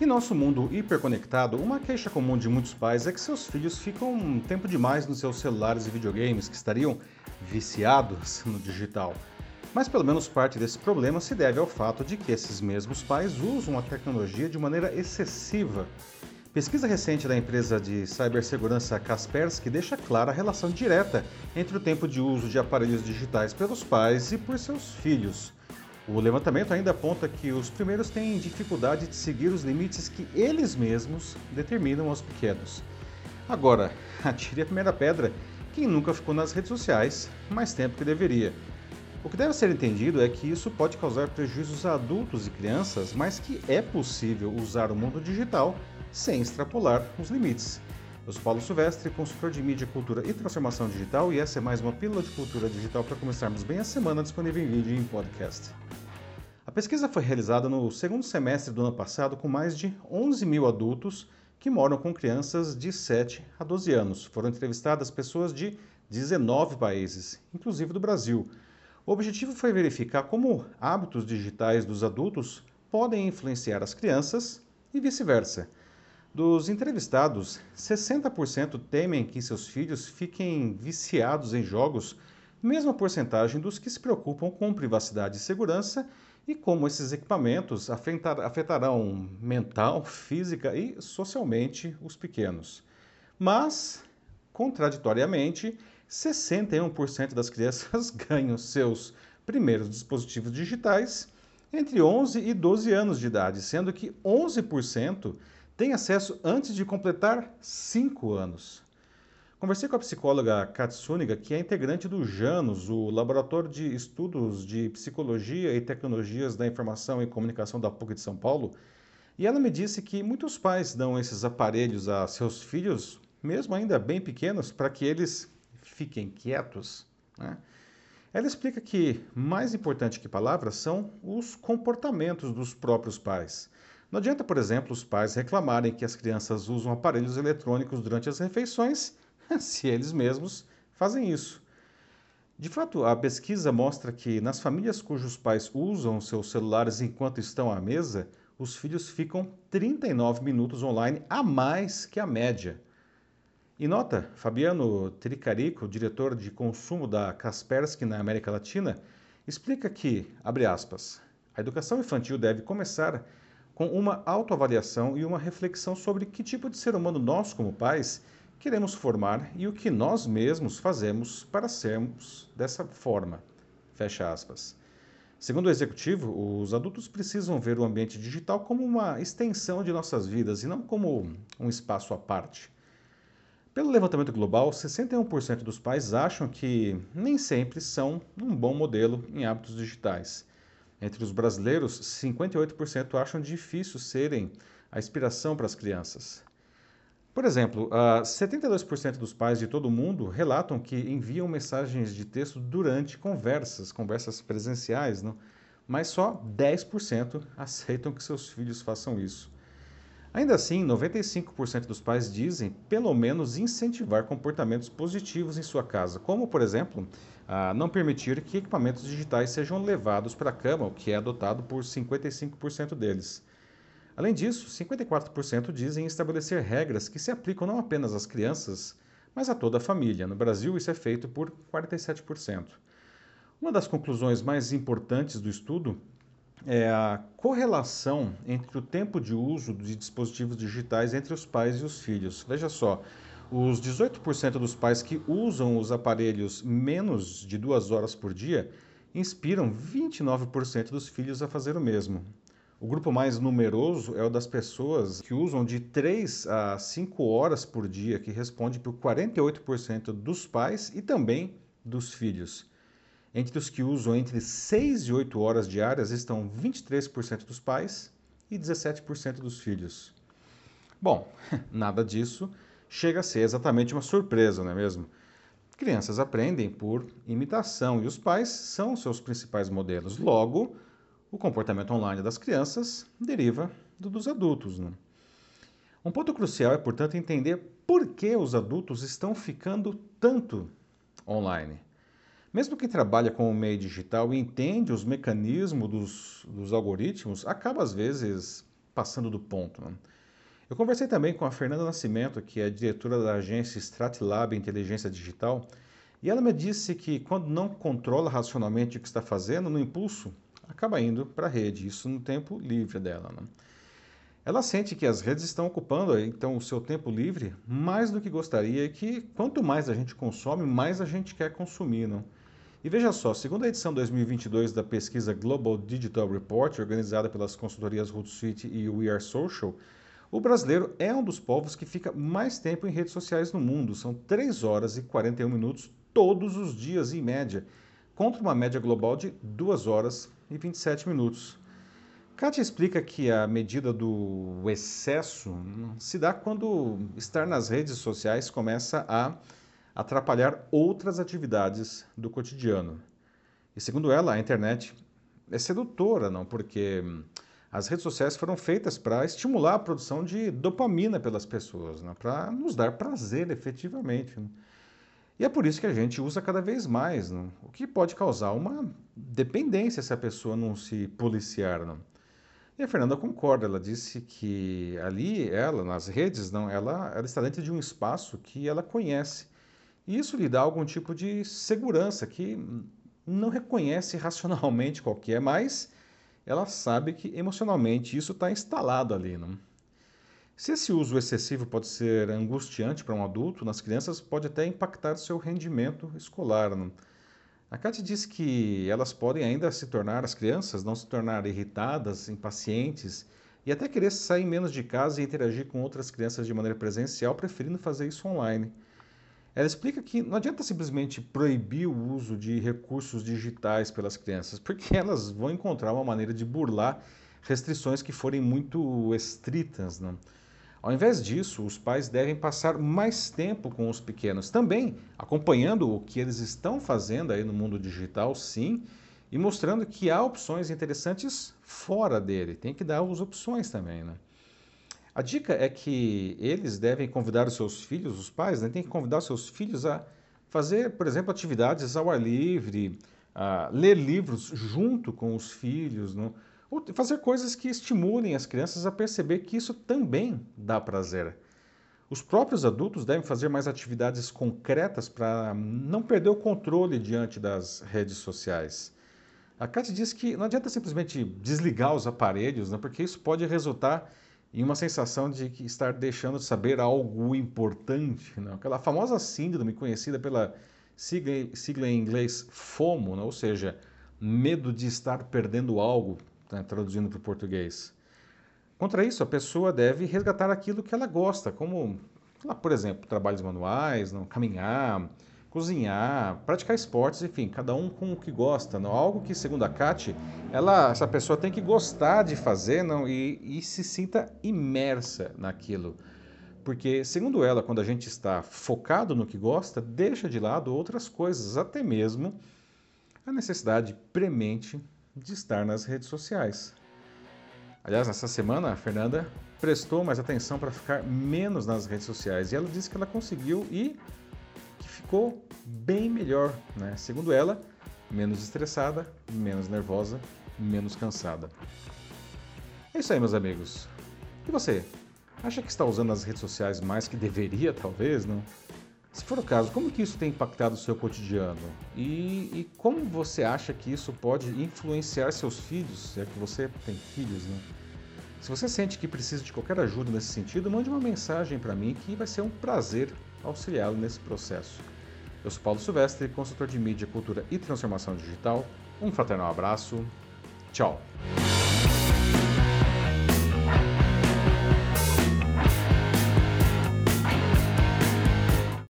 Em nosso mundo hiperconectado, uma queixa comum de muitos pais é que seus filhos ficam um tempo demais nos seus celulares e videogames, que estariam viciados no digital. Mas pelo menos parte desse problema se deve ao fato de que esses mesmos pais usam a tecnologia de maneira excessiva. Pesquisa recente da empresa de cibersegurança Kaspersky deixa clara a relação direta entre o tempo de uso de aparelhos digitais pelos pais e por seus filhos. O levantamento ainda aponta que os primeiros têm dificuldade de seguir os limites que eles mesmos determinam aos pequenos. Agora, atire a primeira pedra quem nunca ficou nas redes sociais mais tempo que deveria. O que deve ser entendido é que isso pode causar prejuízos a adultos e crianças, mas que é possível usar o mundo digital sem extrapolar os limites. Eu sou Paulo Silvestre, consultor de mídia, cultura e transformação digital, e essa é mais uma pílula de cultura digital para começarmos bem a semana disponível em vídeo e em podcast. A pesquisa foi realizada no segundo semestre do ano passado com mais de 11 mil adultos que moram com crianças de 7 a 12 anos. Foram entrevistadas pessoas de 19 países, inclusive do Brasil. O objetivo foi verificar como hábitos digitais dos adultos podem influenciar as crianças e vice-versa. Dos entrevistados, 60% temem que seus filhos fiquem viciados em jogos, mesma porcentagem dos que se preocupam com privacidade e segurança e como esses equipamentos afetarão mental, física e socialmente os pequenos. Mas, contraditoriamente, 61% das crianças ganham seus primeiros dispositivos digitais entre 11 e 12 anos de idade, sendo que 11% têm acesso antes de completar 5 anos. Conversei com a psicóloga Katsuniga, que é integrante do JANOS, o Laboratório de Estudos de Psicologia e Tecnologias da Informação e Comunicação da PUC de São Paulo, e ela me disse que muitos pais dão esses aparelhos a seus filhos, mesmo ainda bem pequenos, para que eles fiquem quietos. Né? Ela explica que mais importante que palavras são os comportamentos dos próprios pais. Não adianta, por exemplo, os pais reclamarem que as crianças usam aparelhos eletrônicos durante as refeições se eles mesmos fazem isso. De fato, a pesquisa mostra que nas famílias cujos pais usam seus celulares enquanto estão à mesa, os filhos ficam 39 minutos online a mais que a média. E nota, Fabiano Tricarico, diretor de consumo da Kaspersky na América Latina, explica que, abre aspas, a educação infantil deve começar com uma autoavaliação e uma reflexão sobre que tipo de ser humano nós, como pais, queremos formar e o que nós mesmos fazemos para sermos dessa forma. Fecha aspas. Segundo o executivo, os adultos precisam ver o ambiente digital como uma extensão de nossas vidas e não como um espaço à parte. Pelo levantamento global, 61% dos pais acham que nem sempre são um bom modelo em hábitos digitais. Entre os brasileiros, 58% acham difícil serem a inspiração para as crianças. Por exemplo, uh, 72% dos pais de todo o mundo relatam que enviam mensagens de texto durante conversas, conversas presenciais, não? mas só 10% aceitam que seus filhos façam isso. Ainda assim, 95% dos pais dizem, pelo menos, incentivar comportamentos positivos em sua casa, como, por exemplo, não permitir que equipamentos digitais sejam levados para a cama, o que é adotado por 55% deles. Além disso, 54% dizem estabelecer regras que se aplicam não apenas às crianças, mas a toda a família. No Brasil, isso é feito por 47%. Uma das conclusões mais importantes do estudo é a correlação entre o tempo de uso de dispositivos digitais entre os pais e os filhos. Veja só, os 18% dos pais que usam os aparelhos menos de duas horas por dia inspiram 29% dos filhos a fazer o mesmo. O grupo mais numeroso é o das pessoas que usam de 3 a 5 horas por dia, que responde por 48% dos pais e também dos filhos. Entre os que usam entre 6 e 8 horas diárias estão 23% dos pais e 17% dos filhos. Bom, nada disso chega a ser exatamente uma surpresa, não é mesmo? Crianças aprendem por imitação e os pais são seus principais modelos. Logo, o comportamento online das crianças deriva do dos adultos. Né? Um ponto crucial é, portanto, entender por que os adultos estão ficando tanto online. Mesmo quem trabalha com o meio digital e entende os mecanismos dos, dos algoritmos, acaba às vezes passando do ponto. Né? Eu conversei também com a Fernanda Nascimento, que é diretora da agência Stratlab Inteligência Digital, e ela me disse que quando não controla racionalmente o que está fazendo, no impulso, acaba indo para a rede, isso no tempo livre dela. Né? Ela sente que as redes estão ocupando então o seu tempo livre mais do que gostaria e que quanto mais a gente consome, mais a gente quer consumir. Não? E veja só, segundo a edição 2022 da pesquisa Global Digital Report, organizada pelas consultorias Hootsuite e We Are Social, o brasileiro é um dos povos que fica mais tempo em redes sociais no mundo. São 3 horas e 41 minutos todos os dias, em média, contra uma média global de 2 horas e 27 minutos. Kátia explica que a medida do excesso se dá quando estar nas redes sociais começa a atrapalhar outras atividades do cotidiano. E segundo ela, a internet é sedutora, não? Porque as redes sociais foram feitas para estimular a produção de dopamina pelas pessoas, né? para nos dar prazer efetivamente. Né? E é por isso que a gente usa cada vez mais, né? o que pode causar uma dependência se a pessoa não se policiar. Não? E a Fernanda concorda, ela disse que ali, ela, nas redes, não, ela, ela está dentro de um espaço que ela conhece. E isso lhe dá algum tipo de segurança que não reconhece racionalmente qual que é, mas ela sabe que emocionalmente isso está instalado ali. Não? Se esse uso excessivo pode ser angustiante para um adulto, nas crianças pode até impactar seu rendimento escolar. Não? A Kátia diz que elas podem ainda se tornar, as crianças, não se tornar irritadas, impacientes e até querer sair menos de casa e interagir com outras crianças de maneira presencial, preferindo fazer isso online. Ela explica que não adianta simplesmente proibir o uso de recursos digitais pelas crianças, porque elas vão encontrar uma maneira de burlar restrições que forem muito estritas. Não? Ao invés disso, os pais devem passar mais tempo com os pequenos, também acompanhando o que eles estão fazendo aí no mundo digital, sim, e mostrando que há opções interessantes fora dele. Tem que dar as opções também, né? A dica é que eles devem convidar os seus filhos, os pais, né, têm que convidar os seus filhos a fazer, por exemplo, atividades ao ar livre, a ler livros junto com os filhos, não? ou fazer coisas que estimulem as crianças a perceber que isso também dá prazer. Os próprios adultos devem fazer mais atividades concretas para não perder o controle diante das redes sociais. A Kátia diz que não adianta simplesmente desligar os aparelhos, né, porque isso pode resultar e uma sensação de que estar deixando de saber algo importante. Não? Aquela famosa síndrome conhecida pela sigla, sigla em inglês FOMO, não? ou seja, medo de estar perdendo algo, né? traduzindo para o português. Contra isso, a pessoa deve resgatar aquilo que ela gosta, como, por exemplo, trabalhos manuais, não? caminhar, cozinhar, praticar esportes, enfim, cada um com o que gosta. Não? Algo que, segundo a Kate, ela, essa pessoa tem que gostar de fazer não? E, e se sinta imersa naquilo. Porque, segundo ela, quando a gente está focado no que gosta, deixa de lado outras coisas, até mesmo a necessidade premente de estar nas redes sociais. Aliás, nessa semana, a Fernanda prestou mais atenção para ficar menos nas redes sociais e ela disse que ela conseguiu que ficou bem melhor, né? Segundo ela, menos estressada, menos nervosa, menos cansada. É isso aí, meus amigos. E você? Acha que está usando as redes sociais mais que deveria, talvez, não? Se for o caso, como que isso tem impactado o seu cotidiano? E, e como você acha que isso pode influenciar seus filhos, se é que você tem filhos, né? Se você sente que precisa de qualquer ajuda nesse sentido, mande uma mensagem para mim que vai ser um prazer auxiliá-lo nesse processo. Eu sou Paulo Silvestre, consultor de mídia, cultura e transformação digital. Um fraternal abraço. Tchau.